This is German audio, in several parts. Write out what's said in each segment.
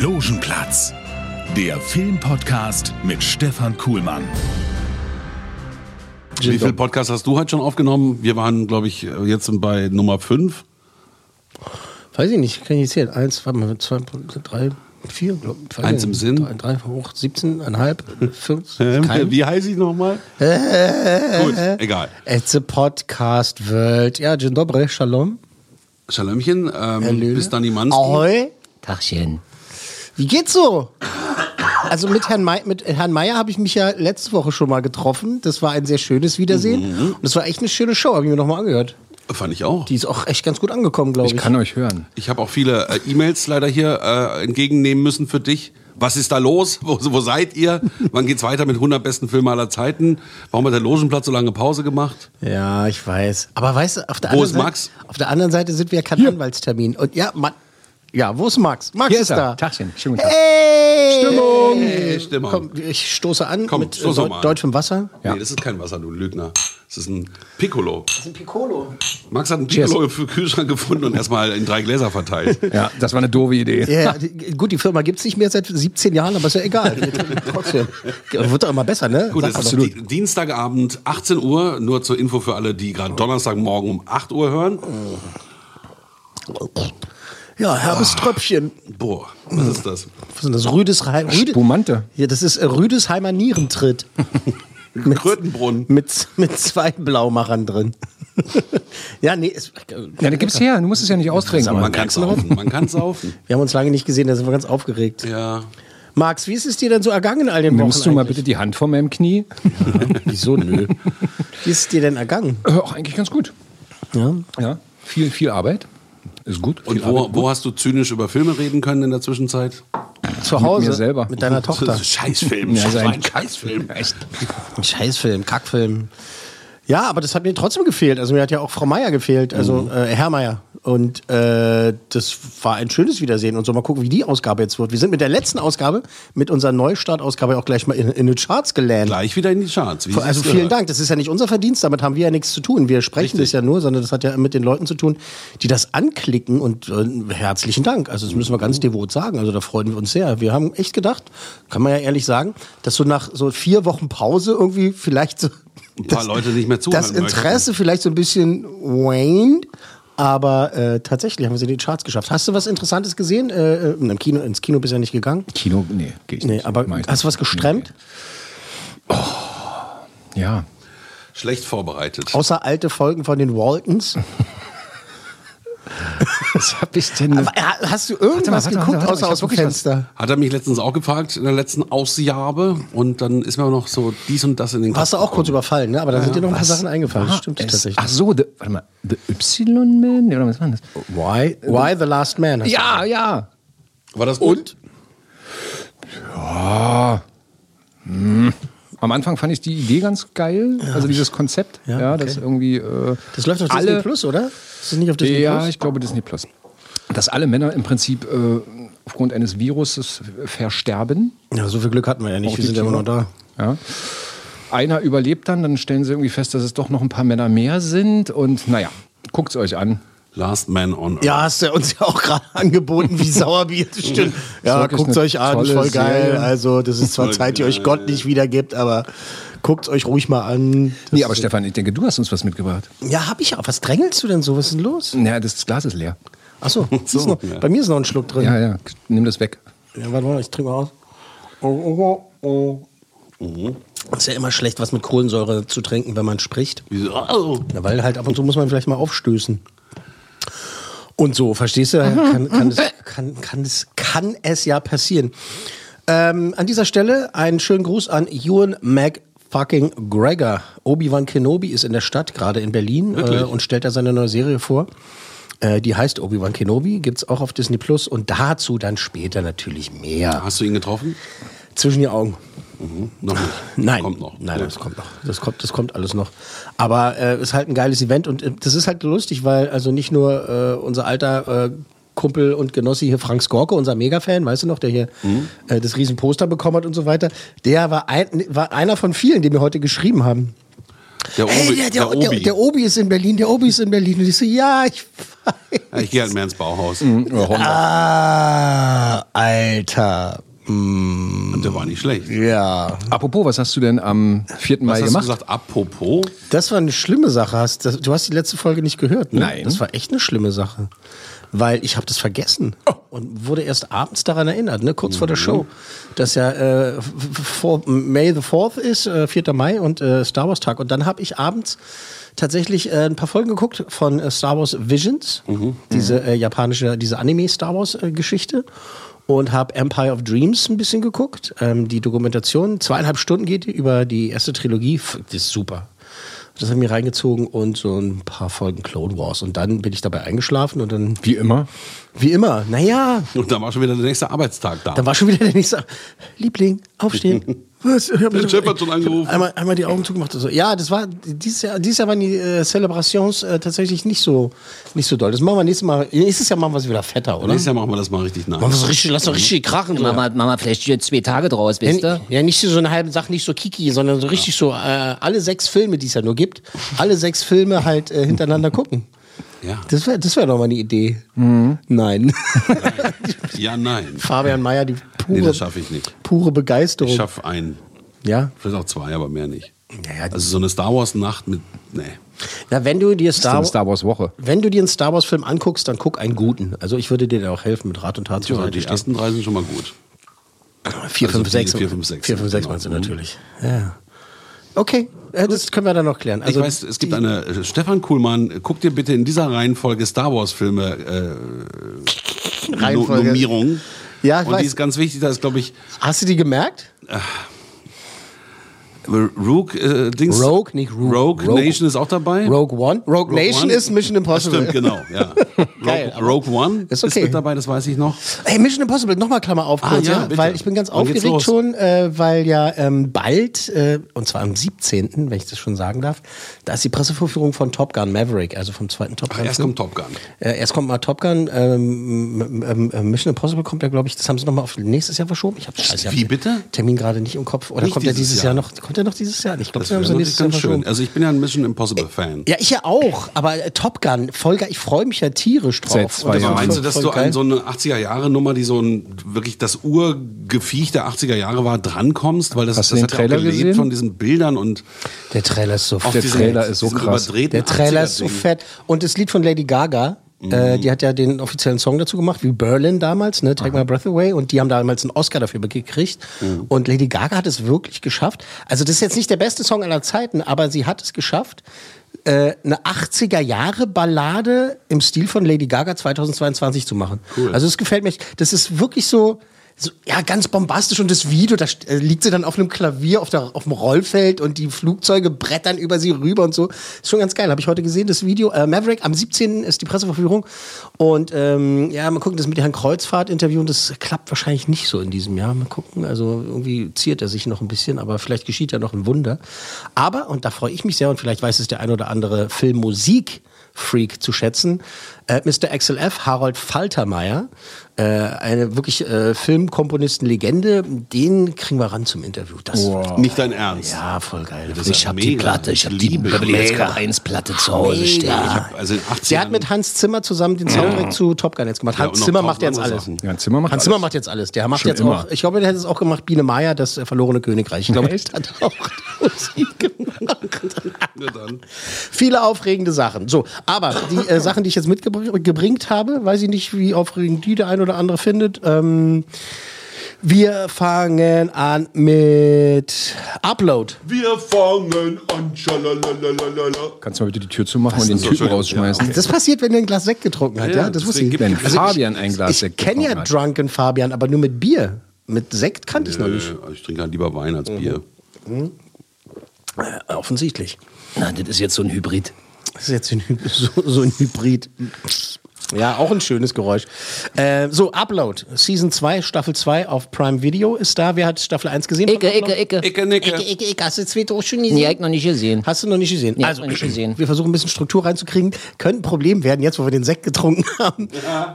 Logenplatz, der Filmpodcast mit Stefan Kuhlmann. Wie viele Podcasts hast du heute schon aufgenommen? Wir waren, glaube ich, jetzt bei Nummer 5. Weiß ich nicht, kann ich nicht zählen. Eins, warte mal, zwei, drei, vier, glaub, weiß Eins ich im. Sinn? Drei, drei hoch, 17,5, fünf. Ähm, kein- Wie heiße ich nochmal? Gut, egal. It's a podcast world. Ja, dzień dobry, shalom. Schalömchen, ähm, bis dann die Manski. Ahoi. Tagchen. Wie geht's so? Also mit Herrn, May mit Herrn Meier habe ich mich ja letzte Woche schon mal getroffen. Das war ein sehr schönes Wiedersehen. Mhm. Und das war echt eine schöne Show, habe ich mir nochmal angehört. Fand ich auch. Die ist auch echt ganz gut angekommen, glaube ich. Ich kann euch hören. Ich habe auch viele äh, E-Mails leider hier äh, entgegennehmen müssen für dich. Was ist da los? Wo, wo seid ihr? Wann geht's weiter mit 100 besten Filmen aller Zeiten? Warum hat der Logenplatz so lange Pause gemacht? Ja, ich weiß. Aber weißt du, auf der, Wo anderen ist Seite, auf der anderen Seite sind wir ja kein Anwaltstermin. Und ja, Mann. Ja, wo ist Max? Max Hier ist, ist er. da. Tagchen. Schönen guten Tag. Hey! Stimmung! Hey, Stimmung. Komm, ich stoße an Komm, mit äh, stoß doch Deu mal an. deutschem Wasser. Nee, das ist kein Wasser, du Lügner. Das ist ein Piccolo. Das ist ein Piccolo. Max hat einen Piccolo für Kühlschrank gefunden und erstmal in drei Gläser verteilt. Ja, das war eine doofe Idee. Ja, die, gut, die Firma gibt es nicht mehr seit 17 Jahren, aber ist ja egal. Wir trinken Trotzdem. Wird doch immer besser, ne? Gut, Sagt es ist doch. Di- Dienstagabend, 18 Uhr, nur zur Info für alle, die gerade Donnerstagmorgen um 8 Uhr hören. Ja, herbes Tröpfchen. Boah, was ist das? Was ist denn das? Rüdesheim. Rüde Spumante. ja, das ist äh, Rüdesheimer Nierentritt. mit, Krötenbrunn. mit, mit zwei Blaumachern drin. ja, nee, es, Ja, da gib's her. Du musst es ja nicht austrinken. Man kann saufen, man kann saufen. wir haben uns lange nicht gesehen, da sind wir ganz aufgeregt. Ja, Max, wie ist es dir denn so ergangen in all den Wochen? Nimmst du mal eigentlich? bitte die Hand von meinem Knie? Wieso, nö? Wie ist es dir denn ergangen? Äh, auch eigentlich ganz gut. Ja. Ja, viel, viel Arbeit. Ist gut. und wo, wo hast du zynisch über Filme reden können in der Zwischenzeit? Zu Hause? mir selber. Mit deiner Tochter. Das ist Scheißfilm, Ja, sein- ein Scheißfilm. Echt? Scheißfilm, Kackfilm. Ja, aber das hat mir trotzdem gefehlt. Also mir hat ja auch Frau Meier gefehlt, also äh, Herr Meier. Und äh, das war ein schönes Wiedersehen. Und so mal gucken, wie die Ausgabe jetzt wird. Wir sind mit der letzten Ausgabe, mit unserer Neustartausgabe auch gleich mal in, in die Charts gelandet. Gleich wieder in die Charts. wie Also vielen gehört. Dank. Das ist ja nicht unser Verdienst, damit haben wir ja nichts zu tun. Wir sprechen Richtig. das ja nur, sondern das hat ja mit den Leuten zu tun, die das anklicken. Und äh, herzlichen Dank. Also das müssen wir ganz devot sagen. Also da freuen wir uns sehr. Wir haben echt gedacht, kann man ja ehrlich sagen, dass so nach so vier Wochen Pause irgendwie vielleicht so Ein paar Leute nicht mehr zuhören das Interesse vielleicht so ein bisschen waned. Aber äh, tatsächlich haben wir sie in die Charts geschafft. Hast du was Interessantes gesehen? Äh, äh, im Kino, ins Kino bist du ja nicht gegangen. Kino, nee, geh ich Nee, nicht. aber hast du was nicht. gestremt? Ja. Schlecht vorbereitet. Außer alte Folgen von den Waltons. Was hab ich denn? Aber, hast du irgendwas warte mal, geguckt, warte außer aus dem Fenster? Hat er mich letztens auch gefragt in der letzten Ausgabe und dann ist mir auch noch so dies und das in den Kopf Warst du auch kurz überfallen, ne? Aber da sind dir noch ein paar Sachen eingefallen. Das stimmt es? tatsächlich. Ach so, the, warte mal. The Y-Man? Oder was war das? Why, why the Last Man? hast du Ja, ja. War das gut? Am Anfang fand ich die Idee ganz geil, also dieses Konzept, Ja, ja, okay. das irgendwie äh, Das läuft auf alle, Disney Plus, oder? Ist das nicht auf Disney Ja, Plus? ich glaube Disney Plus. Dass alle Männer im Prinzip äh, aufgrund eines Viruses versterben. Ja, so viel Glück hatten wir ja nicht. Auch Wir sind ja immer noch da. Ja. Einer überlebt dann, dann stellen sie irgendwie fest, dass es doch noch ein paar Männer mehr sind. Und naja, guckt es euch an. Last Man on Earth. Ja, hast du uns ja auch gerade angeboten, wie Sauerbier. Das stimmt. Ja, guckt eine euch an, voll geil. Serie. Also, das ist zwar Voll Zeit, die euch. Gott nicht wiedergibt, aber guckt euch ruhig mal an. Das Nee, aber Stefan, ich denke, du hast uns was mitgebracht. Ja, hab ich auch. Was drängelst du denn so? Was ist denn los? Naja, das Glas ist leer. Achso, So, noch, ja. bei mir ist noch ein Schluck drin. Ja, ja, nimm das weg. Ja, warte mal, ich trinke mal aus. Oh, oh, oh. Ist ja immer schlecht, was mit Kohlensäure zu trinken, wenn man spricht. Wieso? Oh. Ja, weil halt ab und zu muss man vielleicht mal aufstößen. Und so, verstehst du? Kann, kann, es, kann, kann, es, kann es ja passieren. Ähm, an dieser Stelle einen schönen Gruß an Ewan fucking Gregor. Obi-Wan Kenobi ist in der Stadt, gerade in Berlin, äh, und stellt da seine neue Serie vor. Äh, die heißt Obi-Wan Kenobi, gibt's auch auf Disney Plus und dazu dann später natürlich mehr. Hast du ihn getroffen? Zwischen die Augen. Noch nicht. Nein, Kommt noch. Nein, Gut. das kommt noch. Das kommt, das kommt alles noch. Aber äh, ist halt ein geiles Event und äh, das ist halt lustig, weil also nicht nur äh, unser alter äh, Kumpel und Genossi hier Frank Skorke, unser Mega-Fan, weißt du noch, der hier Mhm. äh, das Riesenposter bekommen hat und so weiter, der war, ein, war einer von vielen, die mir heute geschrieben haben. Der Obi, Hey, der, der, der der, Obi. der Obi ist in Berlin, der Obi ist in Berlin. Und ich so, ja, ich weiß. Ja, ich gehe halt mehr ins Bauhaus. Mhm. Ah, Alter. Und der war nicht schlecht. Ja. Apropos, was hast du denn am 4. Was Mai hast du gemacht? gesagt? Apropos? Das war eine schlimme Sache. Hast, das, du hast die letzte Folge nicht gehört, ne? Nein. Das war echt eine schlimme Sache. Weil ich habe das vergessen und wurde erst abends daran erinnert, ne? kurz vor der Show, dass ja äh, vor May the 4th ist, äh, 4. Mai und äh, Star Wars Tag. Und dann habe ich abends tatsächlich äh, ein paar Folgen geguckt von äh, Star Wars Visions, diese äh, japanische, diese Anime-Star Wars-Geschichte. Und habe Empire of Dreams ein bisschen geguckt. Ähm, die Dokumentation, zweieinhalb Stunden geht die über die erste Trilogie. Das ist super. Das hat mir reingezogen und so ein paar Folgen Clone Wars. Und dann bin ich dabei eingeschlafen und dann, Wie immer. wie immer, naja, Und dann war schon wieder der nächste Arbeitstag da. dann war schon wieder der nächste. Liebling, aufstehen. Was? Ich hab Der Chef hat schon angerufen. Einmal, einmal die Augen zugemacht. und So. Ja, das war dieses Jahr, dieses Jahr waren die äh, Celebrations äh, tatsächlich nicht so, nicht so doll. Das machen wir nächstes Mal. Nächstes Jahr machen wir es wieder fetter, oder? Nächstes Jahr machen wir das mal richtig nach. Machen wir es richtig, lass doch richtig krachen. So. Machen wir, machen wir vielleicht jetzt zwei Tage draus, wisst Ja, ihr? ja, nicht so eine halbe Sache, nicht so kiki, sondern so richtig so äh, alle sechs Filme, die es ja nur gibt, alle sechs Filme halt äh, hintereinander gucken. Ja. Das wäre das wär doch mal eine Idee. Nein. ja, nein. Fabian Mayer, die pure, Nee, das schaffe ich nicht. pure Begeisterung. Ich schaffe einen. ja. Vielleicht auch zwei, aber mehr nicht. Ja, ja, Also so eine Star Wars Nacht mit. Nee. Na, wenn du dir Das ist Star, eine Star Wars Woche. wenn du dir einen Star Wars Film anguckst, dann guck einen guten. Also ich würde dir da auch helfen mit Rat und Tat zur Ja, die ersten drei sind schon mal gut. 4, also 5, die 6. vier, fünf, sechs, 4, 5, 6 genau. meinst du Mhm. natürlich. Ja. Okay, äh, das können wir dann noch klären. Also ich weiß, es gibt eine. äh, Stefan Kuhlmann, guck dir bitte in dieser Reihenfolge Star Wars Filme äh, No Reihenfolge. Nummerierung. Ja, ich Und weiß. die ist ganz wichtig, da ist, glaube ich, Hast du die gemerkt? Rogue, äh, Dings. Rogue, nicht Rogue. Rogue, Rogue. Nation ist auch dabei. Rogue One? Rogue, Nation One. ist Mission Impossible. Stimmt, genau, ja. Geil, Rogue, Rogue One Ist okay. mit dabei, das weiß ich noch. Hey, Mission Impossible, nochmal Klammer auf Ah, kurz, ja, ja, bitte. weil ich bin ganz Wann aufgeregt schon, äh, weil ja ähm, bald, äh, und zwar am 17., wenn ich das schon sagen darf, da ist die Pressevorführung von Top Gun Maverick, also vom zweiten Top Ach, Gun. erst kommt Top Gun. Äh, erst kommt mal Top Gun, ähm, ähm, ähm, Mission Impossible kommt ja, glaube ich, das haben sie nochmal auf nächstes Jahr verschoben. Ich hab, scheiße, ich hab Wie, den bitte? Termin gerade nicht im Kopf. Oder Nicht kommt er dieses dieses Jahr. Jahr. noch? Kommt er noch dieses Jahr? Ich glaube, Das sie haben nächstes ganz schön. Also ich bin ja ein Mission Impossible Fan. Ja, ich ja auch, aber äh, Top Gun, voll geil. Ich freue mich ja tierisch drauf. Seit zwei Jahren. Meinst du, dass du an so eine 80er-Jahre-Nummer, die so ein wirklich das Urgefiech der 80er Jahre war, drankommst? Weil das, Hast das den hat ja auch Trailer gelebt gesehen? von diesen Bildern und Der Trailer ist so Der Trailer ist so krass. Der Trailer ist so 80er-Ding. fett. Und das Lied von Lady Gaga. Äh, die hat ja den offiziellen Song dazu gemacht, wie Berlin damals, ne? Take My Breath Away. Und die haben damals einen Oscar dafür gekriegt. Mhm. Und Lady Gaga hat es wirklich geschafft. Also das ist jetzt nicht der beste Song aller Zeiten, aber sie hat es geschafft, äh, eine 80er-Jahre-Ballade im Stil von Lady Gaga 2022 zu machen. Cool. Also es gefällt mir. Das ist wirklich so... So, ja, ganz bombastisch und das Video, da äh, liegt sie dann auf einem Klavier auf, der, auf dem Rollfeld und die Flugzeuge brettern über sie rüber und so. Ist schon ganz geil. Habe ich heute gesehen, das Video. Äh, Maverick, am 17. ist die Presseverführung. Und ähm, ja, mal gucken, das mit Herrn Kreuzfahrt-Interview, das klappt wahrscheinlich nicht so in diesem Jahr. Mal gucken. Also irgendwie ziert er sich noch ein bisschen, aber vielleicht geschieht ja noch ein Wunder. Aber, und da freue ich mich sehr, und vielleicht weiß es der ein oder andere Filmmusik. Freak zu schätzen. Äh, Mr. XLF, Harold Faltermeier, äh, eine wirklich äh, Filmkomponisten-Legende, den kriegen wir ran zum Interview. Das wird, Nicht dein Ernst. ja, voll geil. Das Ich ja hab die. Platte, ich hab die liebe Beverly Hills Mega. Cop 1 Platte zu Hause Mega. stehen. Hab also in den 80ern Der hat mit Hans Zimmer zusammen den Soundtrack zu Top Gun jetzt gemacht. Ja, Hans noch Zimmer macht jetzt alles. Sachen. Ja, Hans Zimmer macht Hans Zimmer alles. macht jetzt alles. Der macht Schon jetzt immer. auch, ich glaube, der hätte es auch gemacht, Biene Meier, das äh, verlorene Königreich. Ich glaube, der hat auch Musik gemacht. Ja. Viele aufregende Sachen. So, aber die äh, Sachen, die ich jetzt mitgebringt habe, weiß ich nicht, wie aufregend die der ein oder andere findet. Ähm, wir fangen an mit Upload. Wir fangen an. Schalalalala. Kannst du mal bitte die Tür zumachen und den so Typen rausschmeißen? Das passiert, wenn er ein Glas Sekt getrunken hat. Ja, Ja, das wusste ich. Wenn Fabian ein Glas ich Sekt kenne ja hat. Drunken Fabian, aber nur mit Bier. Mit Sekt kannte ich noch nicht. Äh, Ich trinke halt lieber Wein als Bier. Äh, offensichtlich. Na, das ist jetzt so ein Hybrid. Das ist jetzt so ein Hybrid. Ja, auch ein schönes Geräusch. Äh, so, Upload. Season 2, Staffel 2 auf Prime Video ist da. Wer hat Staffel 1 gesehen? Icke, Icke, Icke. Icke, Nicke. Icke, Icke, Icke. Hast du zweite auch schon gesehen? Nee, ich noch nicht gesehen. Hast du noch nicht gesehen? Nee, also, noch nicht gesehen. wir versuchen ein bisschen Struktur reinzukriegen. Könnte ein Problem werden, jetzt wo wir den Sekt getrunken haben.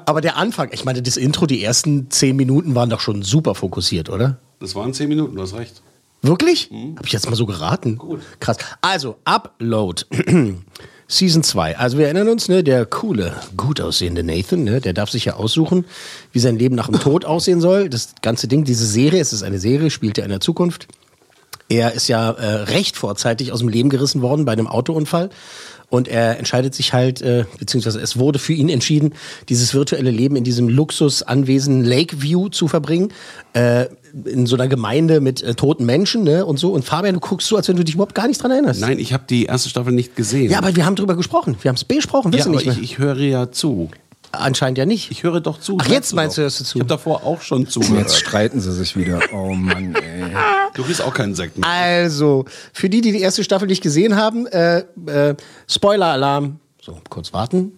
Aber der Anfang, ich meine, das Intro, die ersten zehn Minuten waren doch schon super fokussiert, oder? Das waren zehn Minuten, du hast recht. Wirklich? Hab ich jetzt mal so geraten. Gut. Krass. Also, Upload. Season 2. Also wir erinnern uns, ne, der coole, gut aussehende Nathan, ne, der darf sich ja aussuchen, wie sein Leben nach dem Tod aussehen soll. Das ganze Ding, diese Serie, es ist eine Serie, spielt ja in der Zukunft. Er ist ja äh, recht vorzeitig aus dem Leben gerissen worden bei einem Autounfall. Und er entscheidet sich halt, äh, beziehungsweise es wurde für ihn entschieden, dieses virtuelle Leben in diesem Luxusanwesen Lakeview zu verbringen. Äh, in so einer Gemeinde mit äh, toten Menschen ne, und so. Und Fabian, du guckst so, als wenn du dich überhaupt gar nicht dran erinnerst. Nein, ich habe die erste Staffel nicht gesehen. Ja, aber wir haben drüber gesprochen. Wir haben es besprochen, ja, wissen aber nicht mehr. ich, ich höre ja zu. Anscheinend ja nicht. Ich höre doch zu. Ach, jetzt meinst du, hörst du zu. Ich habe davor auch schon Jetzt zugehört. streiten sie sich wieder. Oh Mann, ey. Du riechst auch keinen Sekt mehr. Also, für die, die die erste Staffel nicht gesehen haben, äh, äh, Spoiler-Alarm. So, kurz warten.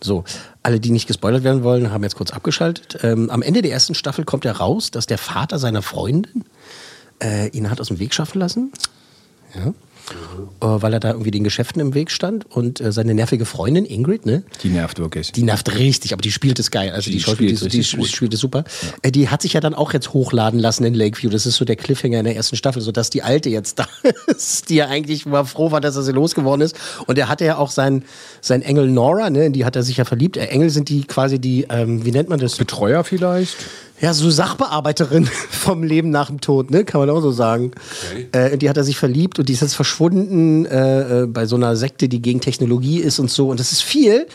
So, alle, die nicht gespoilert werden wollen, haben jetzt kurz abgeschaltet. Ähm, am Ende der ersten Staffel kommt ja raus, dass der Vater seiner Freundin äh, ihn hat aus dem Weg schaffen lassen. Ja. Äh, weil er da irgendwie den Geschäften im Weg stand. Und äh, seine nervige Freundin, Ingrid, ne? Die nervt wirklich. Die nervt richtig, aber die spielt es geil. Also die, Die spielt die, die, gut. spielt es super. Äh, Die hat sich ja dann auch jetzt hochladen lassen in Lakeview. Das ist so der Cliffhanger in der ersten Staffel, sodass die Alte jetzt da ist, die ja eigentlich mal froh war, dass er sie losgeworden ist. Und er hatte ja auch seinen sein Engel Nora, ne? in die hat er sich ja verliebt. Engel sind die quasi die, ähm, wie nennt man das? Betreuer vielleicht? Ja, so Sachbearbeiterin vom Leben nach dem Tod, ne? Kann man auch so sagen. Äh, in die hat er sich verliebt und die ist jetzt verschwunden äh, äh, bei so einer Sekte, die gegen Technologie ist und so. Und das ist viel.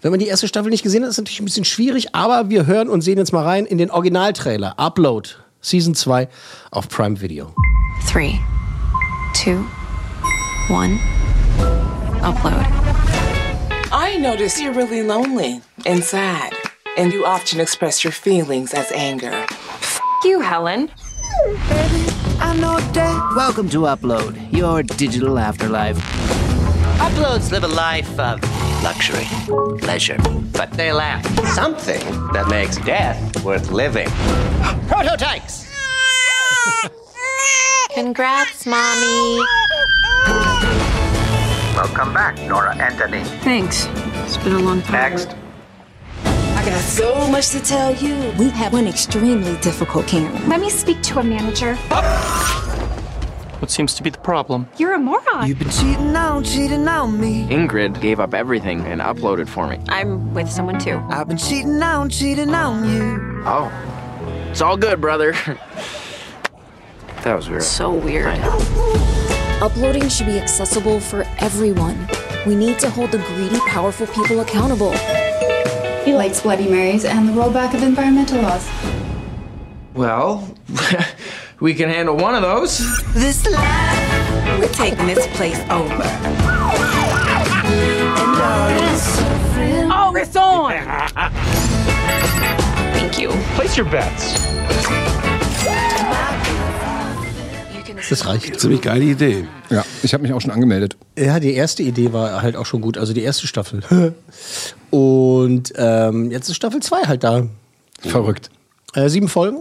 Wenn man die erste Staffel nicht gesehen hat, ist es natürlich ein bisschen schwierig, aber wir hören und sehen jetzt mal rein in den Originaltrailer. Upload, Season 2 auf Prime Video. Three, two, one, upload. I notice you're really lonely and sad, and you often express your feelings as anger. You, Helen. Welcome to Upload, your digital afterlife. Uploads live a life of luxury, leisure, but they lack something that makes death worth living. Prototypes! Congrats, mommy. Welcome back, Nora Anthony. Thanks. It's been a long time. Next. I got so much to tell you. We have one extremely difficult Karen. Let me speak to a manager. What seems to be the problem? You're a moron. You've been cheating on, cheating on me. Ingrid gave up everything and uploaded for me. I'm with someone too. I've been cheating on, cheating on you. Oh. It's all good, brother. that was weird. So weird. Uploading should be accessible for everyone. We need to hold the greedy, powerful people accountable. He likes Bloody Marys and the rollback of environmental laws. Well, we can handle one of those. This life, we're taking this place over. And all this Oh, it's on. Thank you. Place your bets. Das reicht. Ziemlich geile Idee. Ja, ich habe mich auch schon angemeldet. Ja, die erste Idee war halt auch schon gut, also die erste Staffel. Und ähm, jetzt ist Staffel 2 halt da. Verrückt. Äh, sieben Folgen.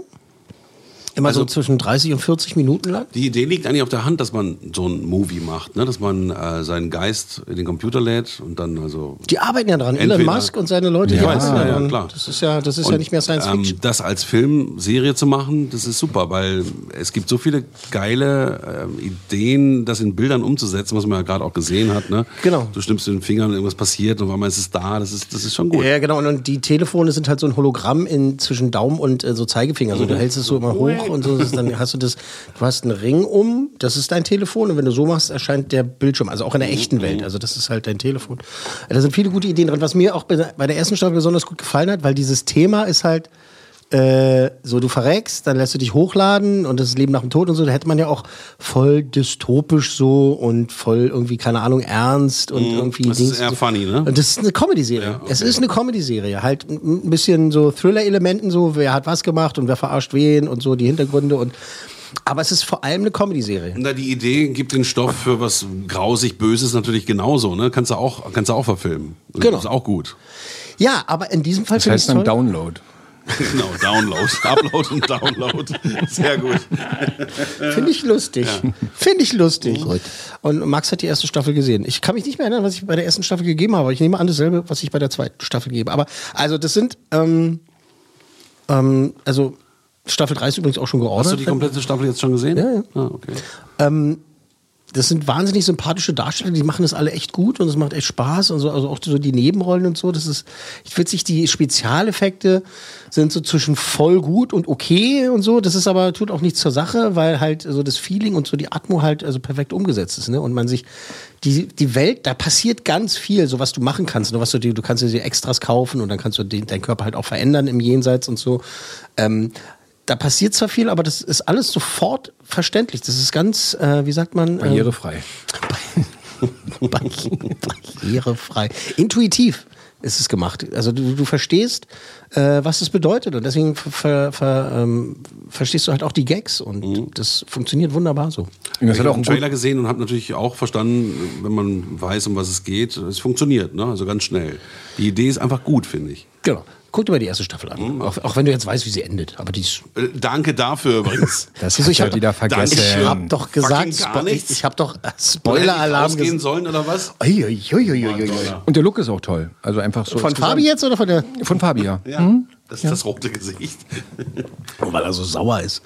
Immer so Also- zwischen 30 und 40 Minuten lang. Die Idee liegt eigentlich auf der Hand, dass man so ein Movie macht, ne? dass man äh, seinen Geist in den Computer lädt und dann also. Die arbeiten ja dran. Elon Musk und seine Leute, Ich die weiß, ja, ja, klar. Das ist ja, das ist ja Und, nicht mehr Science Fiction. Ähm, das als Filmserie zu machen, das ist super, weil es gibt so viele geile ähm, Ideen, das in Bildern umzusetzen, was man ja gerade auch gesehen hat. Ne? Genau. Du stimmst den Fingern, irgendwas passiert und auf einmal ist es da. Das ist, das ist schon gut. Ja, genau. Und, und die Telefone sind halt so ein Hologramm in, zwischen Daumen und äh, so Zeigefinger. Also du hältst es so immer hoch und so. Ist, dann hast du das, du hast einen Ring um, das ist dein Telefon. Und wenn du so machst, erscheint der Bildschirm. Also auch in der echten Welt. Also das ist halt dein Telefon. Da sind viele gute Ideen drin. Was mir auch bei der ersten Staffel besonders gut gefallen hat, weil dieses Thema ist halt, äh, so du verreckst, dann lässt du dich hochladen und das Leben nach dem Tod und so, da hätte man ja auch voll dystopisch so und voll irgendwie, keine Ahnung, ernst und irgendwie Mhm. das ist Dings. eher funny, ne? Und das ist eine Comedy-Serie. Ja, okay. Es ist eine Comedy-Serie. Halt ein ein bisschen so Thriller-Elementen, so wer hat was gemacht und wer verarscht wen und so die Hintergründe und Aber es ist vor allem eine Comedy-Serie. Na, die Idee gibt den Stoff für was grausig Böses natürlich genauso, ne? Kannst du auch, kannst du auch verfilmen. Das Genau. Ist auch gut. Ja, aber in diesem Fall Das heißt dann. Download. Genau, Download. Upload und Download. Sehr gut. Finde ich lustig. Finde ich lustig. Und Max hat die erste Staffel gesehen. Ich kann mich nicht mehr erinnern, was ich bei der ersten Staffel gegeben habe. aber Ich nehme an dasselbe, was ich bei der zweiten Staffel gebe. Aber also das sind, ähm, ähm, also Staffel 3 ist übrigens auch schon geordert. Hast du die komplette Staffel jetzt schon gesehen? Ja, ja. Ah, okay. Ähm, das sind wahnsinnig sympathische Darsteller, die machen das alle echt gut und es macht echt Spaß und so, also auch so die Nebenrollen und so. Das ist, ich witzig, die Spezialeffekte sind so zwischen voll gut und okay und so. Das ist aber, tut auch nichts zur Sache, weil halt so das Feeling und so die Atmo halt also perfekt umgesetzt ist, ne? Und man sich, die, die Welt, da passiert ganz viel, so was du machen kannst, ne? was du du kannst dir Extras kaufen und dann kannst du den, deinen Körper halt auch verändern im Jenseits und so. Ähm, da passiert zwar viel, aber das ist alles sofort verständlich. Das ist ganz, äh, wie sagt man? Barrierefrei. Ähm, barrierefrei. Intuitiv ist es gemacht. Also du, du verstehst, äh, was es bedeutet und deswegen ver, ver, ver, ähm, verstehst du halt auch die Gags und das funktioniert wunderbar so. ich habe einen Trailer gesehen und habe natürlich auch verstanden, wenn man weiß, um was es geht, es funktioniert, ne? also ganz schnell. Die Idee ist einfach gut, finde ich. Genau. Guck dir mal die erste Staffel an. Auch, auch wenn du jetzt weißt, wie sie endet. Aber die ist Äh, Danke dafür übrigens. Das hat ich hab- wieder vergessen. Ich hab doch gesagt, Spo- nichts. ich habe doch äh, Spoiler-Alarm ausgehen gesagt. sollen oder was? Uiuiuiuiui. Und der Look ist auch toll. Also einfach so. Von Fabi jetzt oder von der? Von Fabi, ja. Ja, das ist das rote Gesicht. Weil er so sauer ist.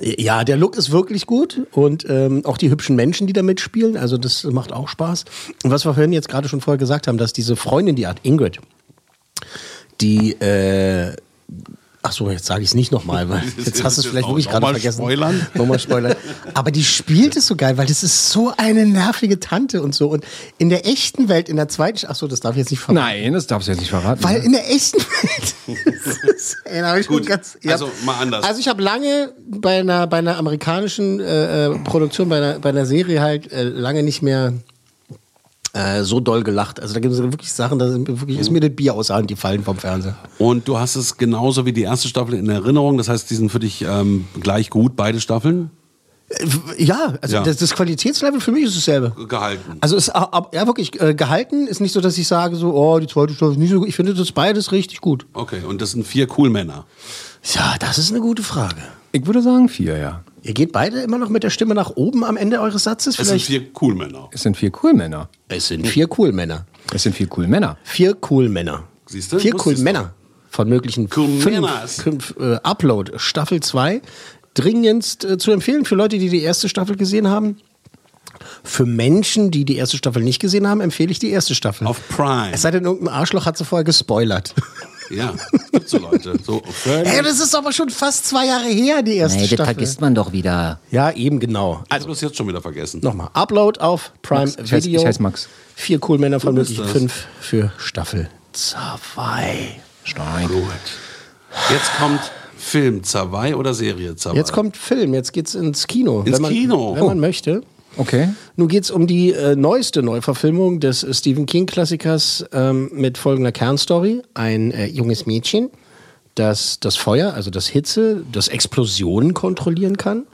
Ja, der Look ist wirklich gut und ähm, auch die hübschen Menschen, die da mitspielen, also das macht auch Spaß. Und was wir vorhin jetzt gerade schon vorher gesagt haben, dass diese Freundin, die hat Ingrid, die, äh, ach so, jetzt sage ich es nicht nochmal, weil jetzt hast du es vielleicht wirklich gerade Nochmal vergessen. spoilern? Nochmal spoilern. Aber die spielt es so geil, weil das ist so eine nervige Tante und so. Und in der echten Welt, in der zweiten, ach so, das darf ich jetzt nicht verraten. Nein, das darfst du jetzt nicht verraten. Weil ne? in der echten Welt. Ey, da ich Gut, ganz, ja. also mal anders. Also ich habe lange bei einer, bei einer amerikanischen äh, äh, Produktion, bei einer, bei einer Serie halt äh, lange nicht mehr äh, so doll gelacht. Also da gibt es wirklich Sachen, da sind wirklich, ist mir das Bier aus der Hand, die fallen vom Fernseher. Und du hast es genauso wie die erste Staffel in Erinnerung. Das heißt, die sind für dich ähm, gleich gut, beide Staffeln Äh, Ja, also Ja. Das, das Qualitätslevel für mich ist dasselbe. gehalten. Also ist ab- ab- ja wirklich äh, gehalten, ist nicht so, dass ich sage so, oh, die zweite Staffel ist nicht so gut. Ich finde das beides richtig gut. Okay, und das sind vier cool Männer. Ja, das ist eine gute Frage. Ich würde sagen vier, ja. Ihr geht beide immer noch mit der Stimme nach oben am Ende eures Satzes? Es sind Vielleicht? vier cool Männer. Es sind vier cool Männer. Es sind vier cool Männer. Es sind vier cool Männer. Vier cool Männer. Siehst du? Vier cool Wusstest du. Männer. Von möglichen Cool fünf, fünf äh, Upload. Staffel 2. Dringendst äh, zu empfehlen für Leute, die die erste Staffel gesehen haben. Für Menschen, die die erste Staffel nicht gesehen haben, empfehle ich die erste Staffel. Auf Prime. Es sei denn, irgendein Arschloch hat sie vorher gespoilert. Ja, gibt so Leute. So, Hey, das ist aber schon fast zwei Jahre her, die erste Nee, das Staffel. vergisst man doch wieder. Ja, eben genau. also, du hast jetzt schon wieder vergessen. Nochmal. Upload auf Prime Max, ich Video. ich heiß Max. Vier cool Männer von möglichen das. fünf für Staffel 2. Stein. Gut. Jetzt kommt Film Zawai oder Serie Zawai? Jetzt kommt Film, jetzt geht's ins Kino. Ins wenn man, Kino? Wenn man möchte. Okay. Nun geht's um die äh, neueste Neuverfilmung des äh, Stephen King-Klassikers ähm, mit folgender Kernstory. Ein äh, junges Mädchen, das das Feuer, also das Hitze, das Explosionen kontrollieren kann.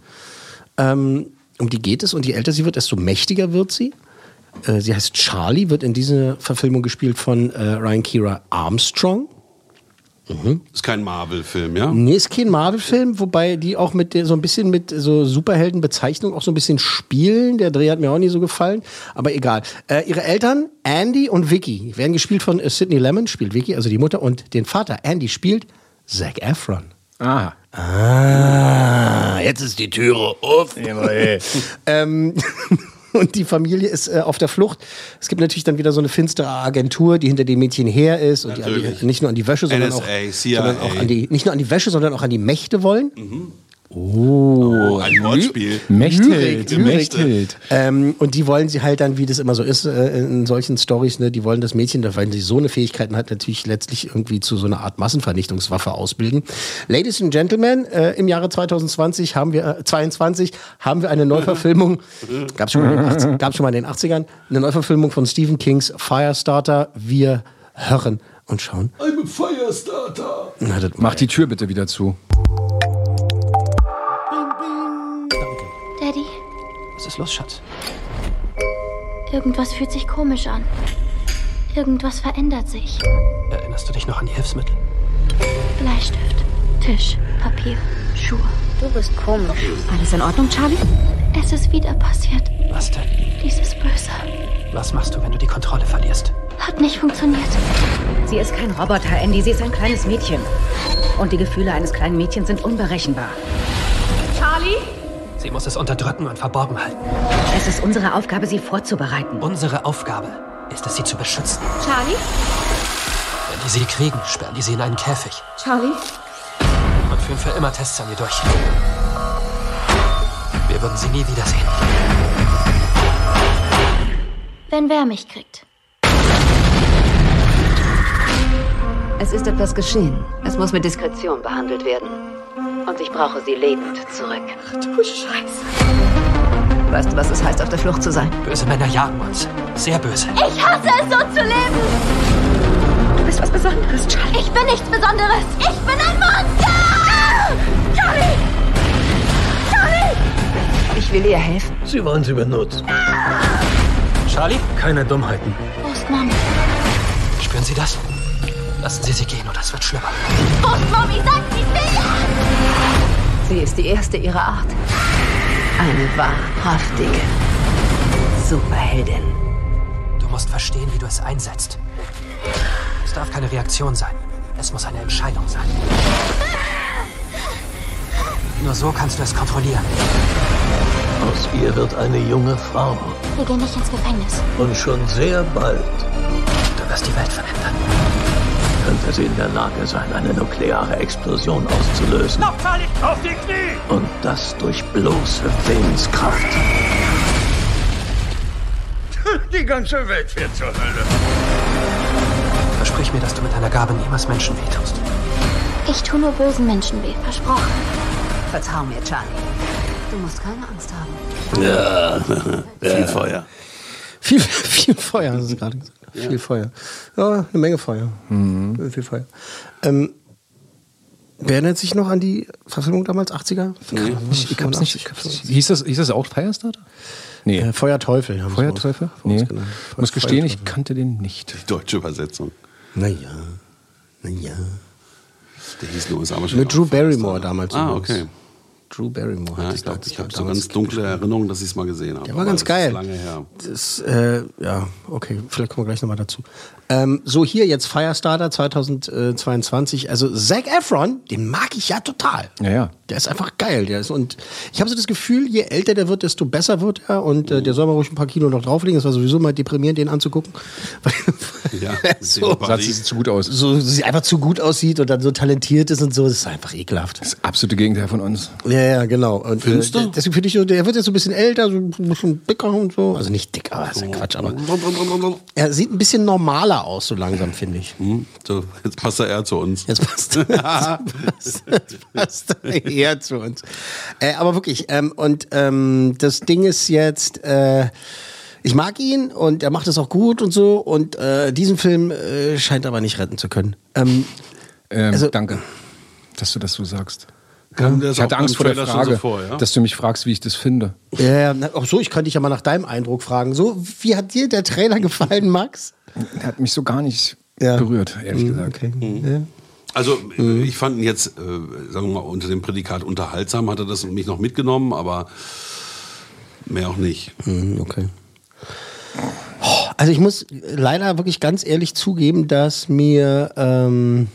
Ähm, um die geht es und je älter sie wird, desto mächtiger wird sie. Äh, sie heißt Charlie, wird in dieser Verfilmung gespielt von äh, Ryan Kira Armstrong. Ist kein Marvel-Film, ja? Nee, ist kein Marvel-Film, wobei die auch mit so ein bisschen mit so Superheldenbezeichnung auch so ein bisschen spielen. Der Dreh hat mir auch nie so gefallen, aber egal. Äh, ihre Eltern, Andy und Vicky, werden gespielt von äh, Sidney Lemon, spielt Vicky, also die Mutter, und den Vater, Andy, spielt Zac Efron. Aha. Ah, jetzt ist die Türe offen. ähm, und die Familie ist äh, auf der Flucht. Es gibt natürlich dann wieder so eine finstere Agentur, die hinter dem Mädchen her ist und die, an Natürlich. die nicht nur an die Wäsche, sondern, NSA, auch, CIA. sondern auch an die, nicht nur an die Wäsche, sondern auch an die Mächte wollen. Oh, ein Wortspiel. Mechthild. Mechthild. Ähm, und die wollen sie halt dann, wie das immer so ist äh, in solchen Stories, ne, die wollen das Mädchen, weil sie so eine Fähigkeiten hat, natürlich letztlich irgendwie zu so einer Art Massenvernichtungswaffe ausbilden. Ladies and Gentlemen, äh, im Jahre 2020 haben wir, äh, 22 haben wir eine Neuverfilmung, gab schon, mal in den 80, gab's schon mal in den 80ern, eine Neuverfilmung von Stephen Kings Firestarter. Wir hören und schauen. I'm a Firestarter. Na, das Mach die Tür bitte wieder zu. Was ist los, Schatz? Irgendwas fühlt sich komisch an. Irgendwas verändert sich. Erinnerst du dich noch an die Hilfsmittel? Bleistift, Tisch, Papier, Schuhe. Du bist komisch. Alles in Ordnung, Charlie? Es ist wieder passiert. Was denn? Dieses Böse. Was machst du, wenn du die Kontrolle verlierst? Hat nicht funktioniert. Sie ist kein Roboter, Andy. Sie ist ein kleines Mädchen. Und die Gefühle eines kleinen Mädchens sind unberechenbar. Charlie? Sie muss es unterdrücken und verborgen halten. Es ist unsere Aufgabe, sie vorzubereiten. Unsere Aufgabe ist es, sie zu beschützen. Charlie? Wenn die sie kriegen, sperren die sie in einen Käfig Charlie? und führen für immer Tests an ihr durch. Wir würden sie nie wiedersehen. Wenn wer mich kriegt. Es ist etwas geschehen. Es muss mit Diskretion behandelt werden. Und ich brauche sie lebend zurück. Du Scheiße. Weißt du, was es heißt, auf der Flucht zu sein? Böse Männer jagen uns. Sehr böse. Ich hasse es, so zu leben. Du bist was Besonderes, Charlie. Ich bin nichts Besonderes. Ich bin ein Monster. Charlie! Charlie! Ich will ihr helfen. Sie wollen sie benutzen. Charlie? Keine Dummheiten. Ist Mom? Spüren Sie das? Lassen Sie sie gehen oder es wird schlimmer. Ist Mommy? Sagt sie mir! Sie ist die erste ihrer Art. Eine wahrhaftige Superheldin. Du musst verstehen, wie du es einsetzt. Es darf keine Reaktion sein. Es muss eine Entscheidung sein. Nur so kannst du es kontrollieren. Aus ihr wird eine junge Frau. Wir gehen nicht ins Gefängnis. Und schon sehr bald Du wirst die Welt verändern. Könnte sie in der Lage sein, eine nukleare Explosion auszulösen. Noch, Charlie! Auf die Knie! Und das durch bloße Willenskraft. Die ganze Welt fährt zur Hölle. Versprich mir, dass du mit deiner Gabe niemals Menschen wehtust. Ich tue nur bösen Menschen weh. Versprochen. Vertrau mir, Charlie. Du musst keine Angst haben. Ja, viel Feuer. Viel, viel Feuer, hast du gerade gesagt. Viel Feuer. Ja, eine Menge Feuer. Mhm. Viel Feuer. Ähm, wer erinnert sich noch an die Verfilmung damals, 80er? Nee. Ich, ich hab's nicht. Ich hab's nicht. Hieß, das, hieß das auch Firestarter? Nee. Äh, Feuerteufel haben Feuerteufel? Nee. genannt. Ich muss gestehen, ich kannte den nicht. Die deutsche Übersetzung. Naja, naja. Der hieß nur, ist aber schon Mit Drew Barrymore damals. Ah, übrigens. okay. Drew Barrymore. Ja, hatte ich glaube, ich habe so ganz dunkle Erinnerungen, dass ich es mal gesehen habe. Der war ganz das geil. Ist lange her. Das, äh, ja, okay, vielleicht kommen wir gleich nochmal dazu. Ähm, so, hier jetzt Firestarter 2022. Also Zac Efron, den mag ich ja total. Ja, ja. Der ist einfach geil. Der ist, und ich habe so das Gefühl, je älter der wird, desto besser wird er. Und äh, der soll mal ruhig ein paar Kilo noch drauflegen. Das war sowieso mal deprimierend, den anzugucken. Ja, so, Satz sieht zu gut aus. so sie einfach zu gut aussieht und dann so talentiert ist und so. Das ist einfach ekelhaft. Das absolute Gegenteil von uns. Ja, ja, genau. Und, äh, Findest du? Deswegen finde ich so, der wird jetzt so ein bisschen älter, so ein bisschen dicker und so. Also nicht dicker, aber ist ja Quatsch, aber er sieht ein bisschen normaler aus, so langsam, finde ich. Hm, so, jetzt passt er eher zu uns. Jetzt passt, jetzt passt, jetzt passt er eher zu uns. Äh, aber wirklich, ähm, und ähm, das Ding ist jetzt, äh, ich mag ihn und er macht es auch gut und so. Und äh, diesen Film äh, scheint aber nicht retten zu können. Ähm, Ähm, Also- danke, dass du das so sagst. Ich hatte Angst vor der Frage, so vor, ja? dass du mich fragst, wie ich das finde. ja, auch so, ich könnte dich ja mal nach deinem Eindruck fragen. So, wie hat dir der Trailer gefallen, Max? Er hat mich so gar nicht Ja. berührt, ehrlich Mhm, gesagt. Okay. Ja. Also äh, ich fand ihn jetzt, äh, sagen wir mal, unter dem Prädikat unterhaltsam hat er das mich noch mitgenommen, aber mehr auch nicht. Mhm, okay. Also ich muss leider wirklich ganz ehrlich zugeben, dass mir ähm,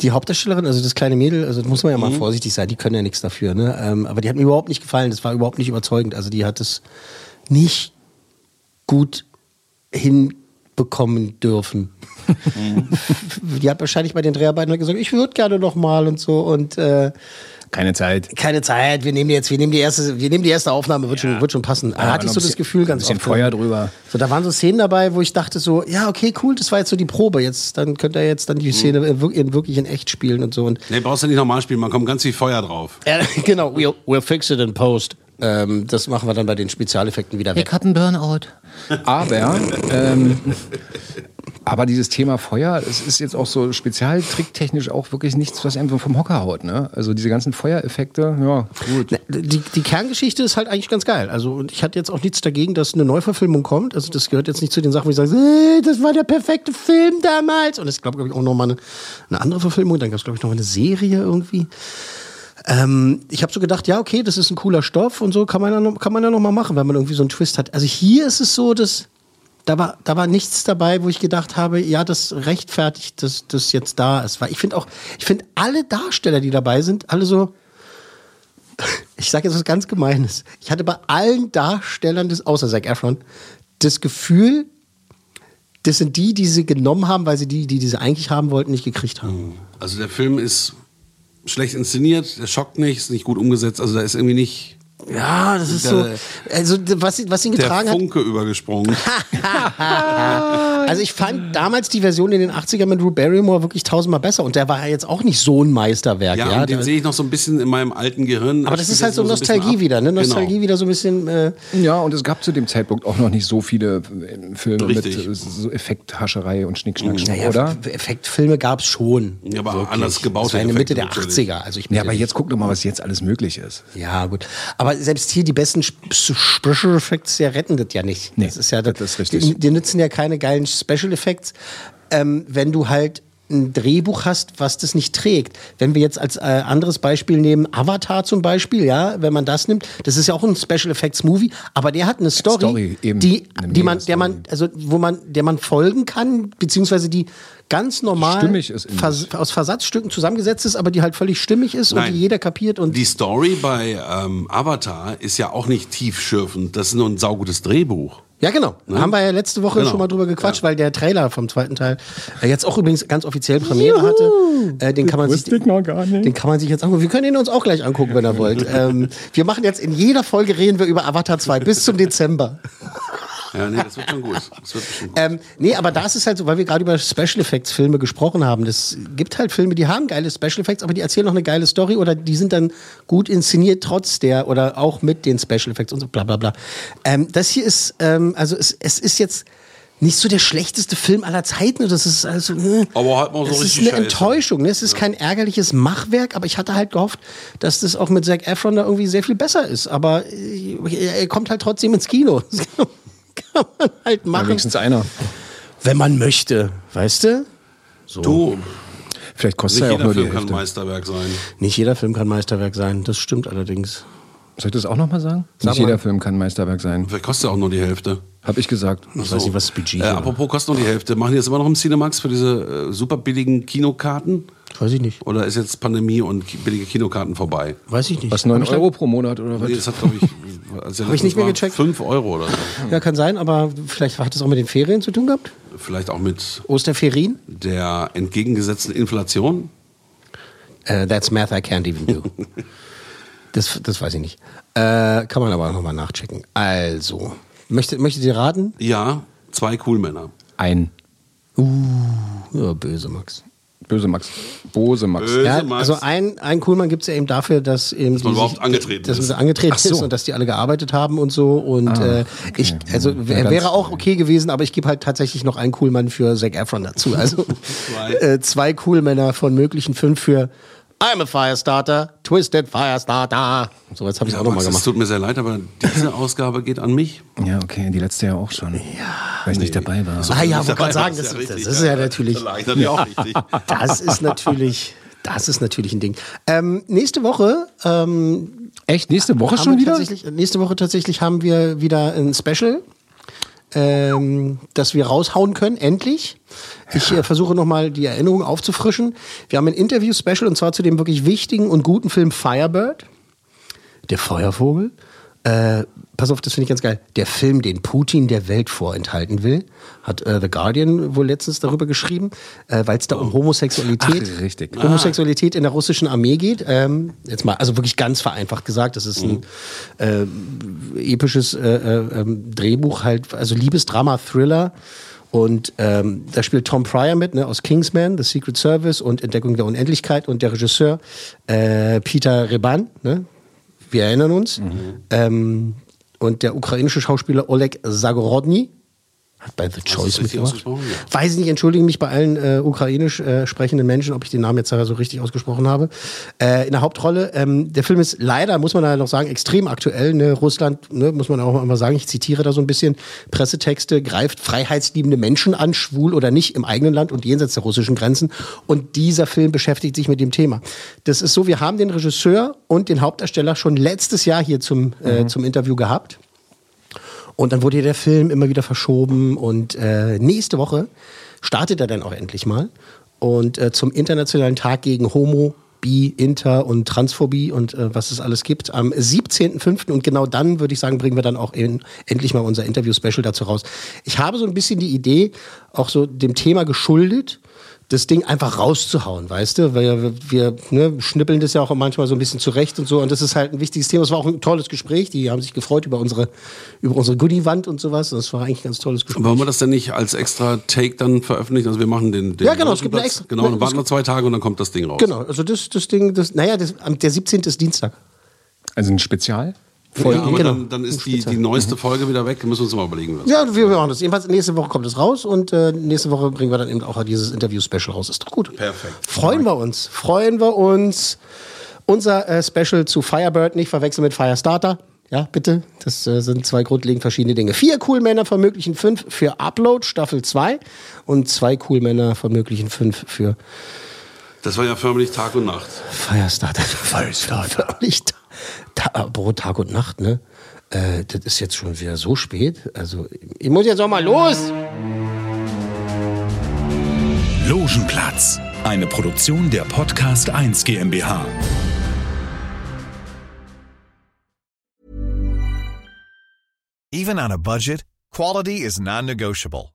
die Hauptdarstellerin, also das kleine Mädel, also da muss man ja mal vorsichtig sein, die können ja nichts dafür, ne? Ähm, aber die hat mir überhaupt nicht gefallen, das war überhaupt nicht überzeugend. Also die hat es nicht gut hinbekommen dürfen. die hat wahrscheinlich bei den Dreharbeiten gesagt, ich würde gerne noch mal und so und äh, Keine Zeit. keine Zeit, wir nehmen jetzt, wir nehmen die erste, wir nehmen die erste Aufnahme, wird schon, wird schon passen. Da hatte ich so das Gefühl ganz ein bisschen oft. Feuer drüber. So, da waren so Szenen dabei, wo ich dachte so, ja, okay, cool, das war jetzt so die Probe. Jetzt, dann könnt ihr jetzt dann die Szene in, wir- in wirklich in echt spielen und so. Und, Nee, brauchst du nicht nochmal spielen, man kommt ganz viel Feuer drauf. ja, genau, we'll, we'll fix it in post. Ähm, das machen wir dann bei den Spezialeffekten wieder weg. hab einen Burnout. Aber, ähm, Aber dieses Thema Feuer, es ist jetzt auch so spezialtricktechnisch auch wirklich nichts, was einem vom Hocker haut. Ne? Also diese ganzen Feuereffekte, ja, gut. Die, die Kerngeschichte ist halt eigentlich ganz geil. Also und ich hatte jetzt auch nichts dagegen, dass eine Neuverfilmung kommt. Also das gehört jetzt nicht zu den Sachen, wo ich sage, äh, das war der perfekte Film damals. Und es gab, glaube ich, auch nochmal eine, eine andere Verfilmung. Dann gab es, glaube ich, noch mal eine Serie irgendwie. Ähm, ich habe so gedacht, ja, okay, das ist ein cooler Stoff und so kann man ja noch, kann man ja noch mal machen, wenn man irgendwie so einen Twist hat. Also hier ist es so, dass da war, da war nichts dabei, wo ich gedacht habe, ja, das rechtfertigt, dass das jetzt da ist. Weil ich finde auch, ich finde alle Darsteller, die dabei sind, alle so, ich sage jetzt was ganz Gemeines. Ich hatte bei allen Darstellern, des, außer Zac Efron, das Gefühl, das sind die, die sie genommen haben, weil sie die, die, die sie eigentlich haben wollten, nicht gekriegt haben. Also der Film ist schlecht inszeniert, der schockt nicht, ist nicht gut umgesetzt, also da ist irgendwie nicht. Ja, das ist so. Also, was, was ihn getragen der hat. Funke übergesprungen. Also ich fand damals die Version in den 80ern mit Drew Barrymore wirklich tausendmal besser und der war ja jetzt auch nicht so ein Meisterwerk. Ja, Ja, und den Der- sehe ich noch so ein bisschen in meinem alten Gehirn. aber das ist halt so Nostalgie ab. wieder, ne? Genau. Nostalgie wieder so ein bisschen. Äh, Ja, und es gab zu dem Zeitpunkt auch noch nicht so viele äh, Filme Richtig. mit äh, so Effekthascherei und Schnickschnack, naja, oder? Effektfilme gab es schon. Ja, aber Wirklich. anders gebaute Das war in der Mitte der Effekte natürlich. 80er. Also ich Ja, aber jetzt guck doch mal, was jetzt alles möglich ist. Ja, gut. Aber selbst hier die besten Sp- Special Effects ja retten das ja nicht. Nee, das ist ja das ist richtig. Die, die nützen ja keine geilen Special Effects, ähm, wenn du halt ein Drehbuch hast, was das nicht trägt. Wenn wir jetzt als äh, anderes Beispiel nehmen, Avatar zum Beispiel, ja, wenn man das nimmt, das ist ja auch ein Special Effects Movie, aber der hat eine Story, Story, eben. die, Eine die man, der man, also wo man, der man folgen kann, beziehungsweise die ganz normal vers aus Versatzstücken zusammengesetzt ist, aber die halt völlig stimmig ist Nein. und die jeder kapiert und Die Story bei ähm, Avatar ist ja auch nicht tiefschürfend. Das ist nur ein saugutes Drehbuch. Ja, genau. Ne? Haben wir ja letzte Woche Genau. schon mal drüber gequatscht, weil der Trailer vom zweiten Teil äh, jetzt auch übrigens ganz offiziell Premiere hatte. Äh, den, kann man sich, den kann man sich jetzt angucken. Wir können ihn uns auch gleich angucken, wenn ihr wollt. ähm, wir machen jetzt in jeder Folge reden wir über Avatar 2 bis zum Dezember. Ja, nee, das wird schon gut. Das wird schon gut. Ähm, nee, aber da ist halt so, weil wir gerade über Special Effects Filme gesprochen haben. Es gibt halt Filme, die haben geile Special Effects, aber die erzählen noch eine geile Story oder die sind dann gut inszeniert trotz der oder auch mit den Special Effects und so bla bla bla. Ähm, das hier ist, ähm, also es, es ist jetzt nicht so der schlechteste Film aller Zeiten. Das ist also, äh, Aber halt mal so es ist richtig eine scheiße. Enttäuschung. Ne? Es ist kein ärgerliches Machwerk, aber ich hatte halt gehofft, dass das auch mit Zac Efron da irgendwie sehr viel besser ist. Aber äh, er kommt halt trotzdem ins Kino. Kann man halt machen. wenigstens einer. Wenn man möchte, weißt du? So. Du, Vielleicht kostet nicht er ja auch jeder nur die Film kann Hälfte. Meisterwerk sein. Nicht jeder Film kann Meisterwerk sein, das stimmt allerdings. Soll ich das auch nochmal sagen? Sag Nicht mal. jeder Film kann Meisterwerk sein. Vielleicht kostet er auch nur die Hälfte. Hab ich gesagt. Ich weiß nicht, was das Budget Äh, war. apropos kostet nur die Hälfte. Machen die jetzt immer noch im Cinemax für diese äh, super billigen Kinokarten? Weiß ich nicht. Oder ist jetzt Pandemie und ki- billige Kinokarten vorbei? Weiß ich nicht. Was, 9 Hab ich da- Euro pro Monat oder was? Nee, das hat, glaube ich, als Hab ich nicht mehr gecheckt. 5 Euro oder so. Ja, kann sein, aber vielleicht hat es auch mit den Ferien zu tun gehabt? Vielleicht auch mit Osterferien? der entgegengesetzten Inflation. Äh, that's math I can't even do. das, das weiß ich nicht. Äh, kann man aber nochmal nachchecken. Also, möchtet, möchtet ihr raten? Ja, zwei Coolmänner. Ein. Ja, böse Max. Böse Max. Bose Max. Böse Ja, Max. also ein, ein Coolmann gibt es ja eben dafür, dass eben Dass man die überhaupt angetreten dass ist. man angetreten so. ist und dass die alle gearbeitet haben und so. Und Ah, äh, ich, also Ja, wäre auch okay gewesen, aber ich gebe halt tatsächlich noch einen Coolmann für Zac Efron dazu. Also Zwei. äh, zwei Coolmänner von möglichen fünf für I'm a Firestarter, Twisted Firestarter. So, jetzt habe ich Ja, auch nochmal Max, es gemacht. tut mir sehr leid, aber diese Ausgabe geht an mich. Ja, okay, die letzte ja auch schon. Ja, weil ich nicht dabei war. Ah ja, wollte gerade sagen, das, ja das ist ja natürlich. Auch richtig. Das ist natürlich, das ist natürlich ein Ding. Ähm, nächste Woche ähm, Echt? Nächste Woche schon wieder? Nächste Woche tatsächlich haben wir wieder ein Special, ähm, das wir raushauen können, endlich. Ich äh, versuche nochmal die Erinnerung aufzufrischen. Wir haben ein Interview-Special und zwar zu dem wirklich wichtigen und guten Film Firebird, der Feuervogel. Äh, pass auf, das finde ich ganz geil. Der Film, den Putin der Welt vorenthalten will, hat äh, The Guardian wohl letztens darüber geschrieben, äh, weil es da um Homosexualität, Ach, richtig. Homosexualität in der russischen Armee geht. Ähm, jetzt mal, also wirklich ganz vereinfacht gesagt, das ist ein äh, episches äh, äh, ähm, Drehbuch halt, also Liebesdrama, Thriller. Und ähm, da spielt Tom Pryor mit, ne, aus Kingsman, The Secret Service und Entdeckung der Unendlichkeit und der Regisseur äh, Peter Reban, ne? Wir erinnern uns. Ähm, und der ukrainische Schauspieler Oleg Zagorodny. Hat bei The Choice mitgemacht. ausgesprochen? Ja. Weiß ich nicht, entschuldige mich bei allen äh, ukrainisch äh, sprechenden Menschen, ob ich den Namen jetzt so richtig ausgesprochen habe. Äh, in der Hauptrolle. Ähm, der Film ist leider, muss man da noch sagen, extrem aktuell. Ne? Russland, ne, muss man auch mal sagen, ich zitiere da so ein bisschen, Pressetexte greift freiheitsliebende Menschen an, schwul oder nicht, im eigenen Land und jenseits der russischen Grenzen. Und dieser Film beschäftigt sich mit dem Thema. Das ist so, wir haben den Regisseur und den Hauptdarsteller schon letztes Jahr hier zum, äh, zum Interview gehabt. Und dann wurde der Film immer wieder verschoben und äh, nächste Woche startet er dann auch endlich mal. Und äh, zum Internationalen Tag gegen Homo, Bi, Inter und Transphobie und äh, was es alles gibt, am 17.05. Und genau dann, würde ich sagen, bringen wir dann auch in, endlich mal unser Interview-Special dazu raus. Ich habe so ein bisschen die Idee, auch so dem Thema geschuldet, das Ding einfach rauszuhauen, weißt du? Weil wir, wir ne, schnippeln das ja auch manchmal so ein bisschen zurecht und so. Und das ist halt ein wichtiges Thema. Es war auch ein tolles Gespräch. Die haben sich gefreut über unsere, über unsere Goodie-Wand und sowas. Das war eigentlich ein ganz tolles Gespräch. Wollen wir das denn nicht als extra Take dann veröffentlichen? Also wir machen den, den Ja, genau, es gibt eine extra- Genau, dann warten wir zwei Tage und dann kommt das Ding raus. Genau, also das, das Ding, das, naja, das, der 17. ist Dienstag. Also ein Spezial? Ja, aber genau. dann, dann ist die, die neueste Folge wieder weg. Müssen wir uns mal überlegen. Was. Ja, wir machen das. Jedenfalls nächste Woche kommt es raus und äh, nächste Woche bringen wir dann eben auch dieses Interview-Special raus. Ist doch gut. Perfekt. Freuen wir uns. Freuen wir uns. Unser äh, Special zu Firebird nicht verwechseln mit Firestarter. Ja, bitte. Das äh, sind zwei grundlegend verschiedene Dinge. Vier Cool Männer von möglichen fünf für Upload, Staffel 2. Und zwei Cool Männer von möglichen fünf für Das war ja förmlich Tag und Nacht. Firestarter. Firestarter. Förmlich Ta- Ta- apropos Tag und Nacht, ne? Äh, das ist jetzt schon wieder so spät. Also, ich muss jetzt auch mal los. Logenplatz, eine Produktion der Podcast 1 GmbH. Even on a budget, quality is non-negotiable.